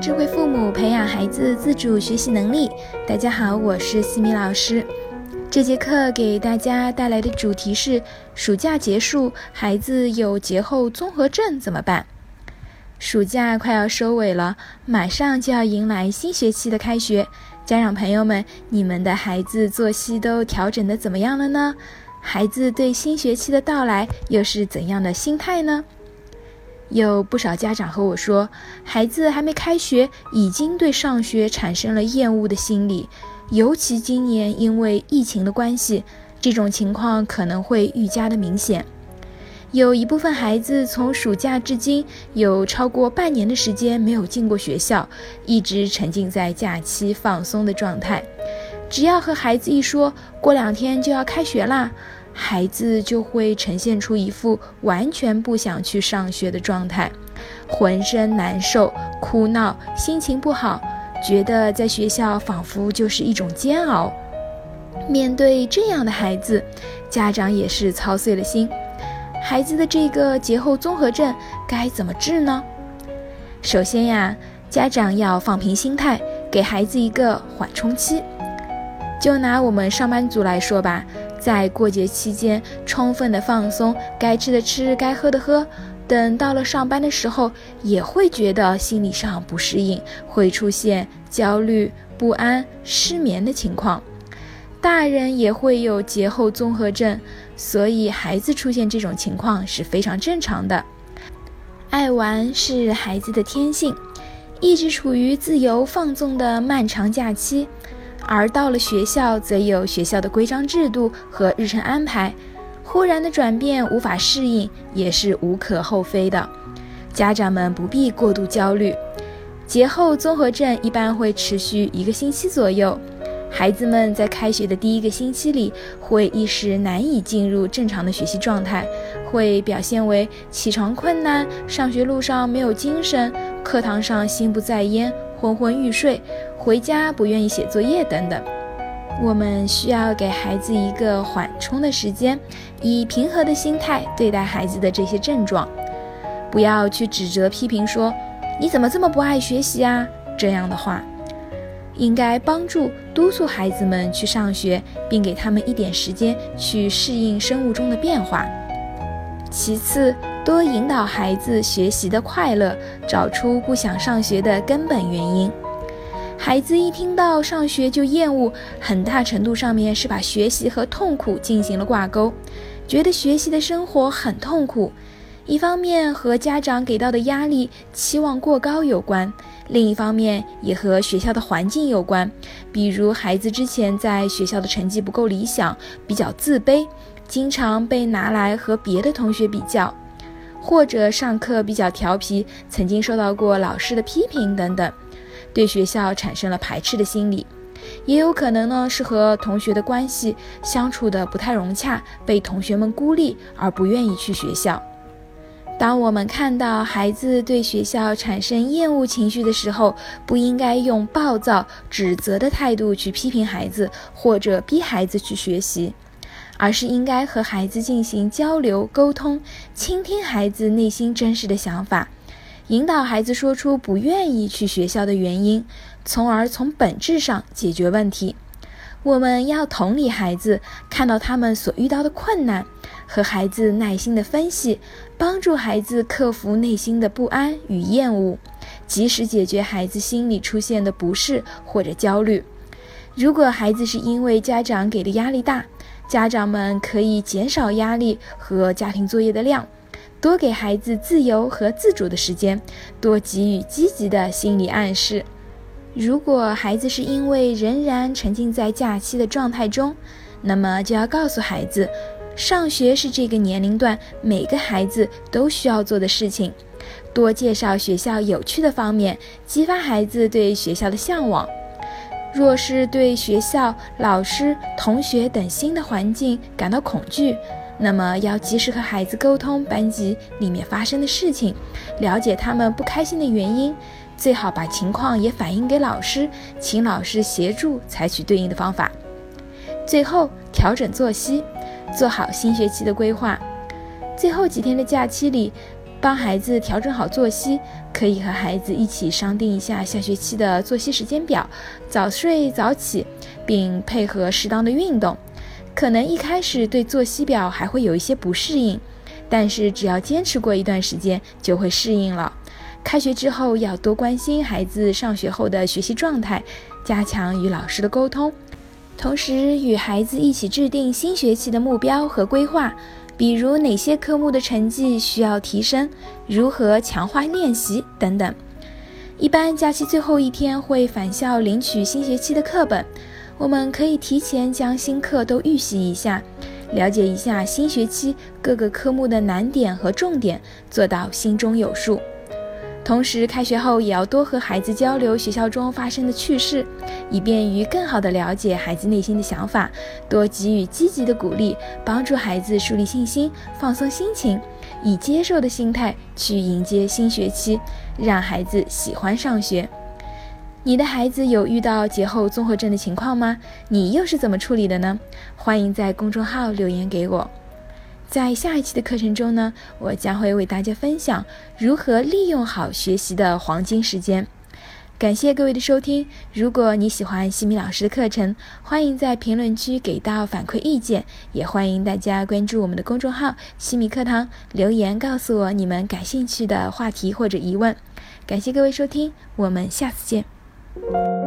智慧父母培养孩子自主学习能力。大家好，我是西米老师。这节课给大家带来的主题是：暑假结束，孩子有节后综合症怎么办？暑假快要收尾了，马上就要迎来新学期的开学。家长朋友们，你们的孩子作息都调整的怎么样了呢？孩子对新学期的到来又是怎样的心态呢？有不少家长和我说，孩子还没开学，已经对上学产生了厌恶的心理。尤其今年因为疫情的关系，这种情况可能会愈加的明显。有一部分孩子从暑假至今有超过半年的时间没有进过学校，一直沉浸在假期放松的状态。只要和孩子一说过两天就要开学啦。孩子就会呈现出一副完全不想去上学的状态，浑身难受、哭闹、心情不好，觉得在学校仿佛就是一种煎熬。面对这样的孩子，家长也是操碎了心。孩子的这个节后综合症该怎么治呢？首先呀，家长要放平心态，给孩子一个缓冲期。就拿我们上班族来说吧。在过节期间，充分的放松，该吃的吃，该喝的喝。等到了上班的时候，也会觉得心理上不适应，会出现焦虑、不安、失眠的情况。大人也会有节后综合症，所以孩子出现这种情况是非常正常的。爱玩是孩子的天性，一直处于自由放纵的漫长假期。而到了学校，则有学校的规章制度和日程安排，忽然的转变无法适应也是无可厚非的。家长们不必过度焦虑。节后综合症一般会持续一个星期左右，孩子们在开学的第一个星期里会一时难以进入正常的学习状态，会表现为起床困难、上学路上没有精神、课堂上心不在焉。昏昏欲睡，回家不愿意写作业等等，我们需要给孩子一个缓冲的时间，以平和的心态对待孩子的这些症状，不要去指责批评说你怎么这么不爱学习啊这样的话，应该帮助督促孩子们去上学，并给他们一点时间去适应生物钟的变化。其次。多引导孩子学习的快乐，找出不想上学的根本原因。孩子一听到上学就厌恶，很大程度上面是把学习和痛苦进行了挂钩，觉得学习的生活很痛苦。一方面和家长给到的压力期望过高有关，另一方面也和学校的环境有关。比如孩子之前在学校的成绩不够理想，比较自卑，经常被拿来和别的同学比较。或者上课比较调皮，曾经受到过老师的批评等等，对学校产生了排斥的心理，也有可能呢是和同学的关系相处的不太融洽，被同学们孤立而不愿意去学校。当我们看到孩子对学校产生厌恶情绪的时候，不应该用暴躁、指责的态度去批评孩子，或者逼孩子去学习。而是应该和孩子进行交流沟通，倾听孩子内心真实的想法，引导孩子说出不愿意去学校的原因，从而从本质上解决问题。我们要同理孩子，看到他们所遇到的困难，和孩子耐心的分析，帮助孩子克服内心的不安与厌恶，及时解决孩子心里出现的不适或者焦虑。如果孩子是因为家长给的压力大，家长们可以减少压力和家庭作业的量，多给孩子自由和自主的时间，多给予积极的心理暗示。如果孩子是因为仍然沉浸在假期的状态中，那么就要告诉孩子，上学是这个年龄段每个孩子都需要做的事情，多介绍学校有趣的方面，激发孩子对学校的向往。若是对学校、老师、同学等新的环境感到恐惧，那么要及时和孩子沟通班级里面发生的事情，了解他们不开心的原因，最好把情况也反映给老师，请老师协助采取对应的方法。最后调整作息，做好新学期的规划。最后几天的假期里，帮孩子调整好作息，可以和孩子一起商定一下下学期的作息时间表，早睡早起，并配合适当的运动。可能一开始对作息表还会有一些不适应，但是只要坚持过一段时间，就会适应了。开学之后要多关心孩子上学后的学习状态，加强与老师的沟通，同时与孩子一起制定新学期的目标和规划。比如哪些科目的成绩需要提升，如何强化练习等等。一般假期最后一天会返校领取新学期的课本，我们可以提前将新课都预习一下，了解一下新学期各个科目的难点和重点，做到心中有数。同时，开学后也要多和孩子交流学校中发生的趣事，以便于更好地了解孩子内心的想法，多给予积极的鼓励，帮助孩子树立信心，放松心情，以接受的心态去迎接新学期，让孩子喜欢上学。你的孩子有遇到节后综合症的情况吗？你又是怎么处理的呢？欢迎在公众号留言给我。在下一期的课程中呢，我将会为大家分享如何利用好学习的黄金时间。感谢各位的收听。如果你喜欢西米老师的课程，欢迎在评论区给到反馈意见，也欢迎大家关注我们的公众号“西米课堂”，留言告诉我你们感兴趣的话题或者疑问。感谢各位收听，我们下次见。thank you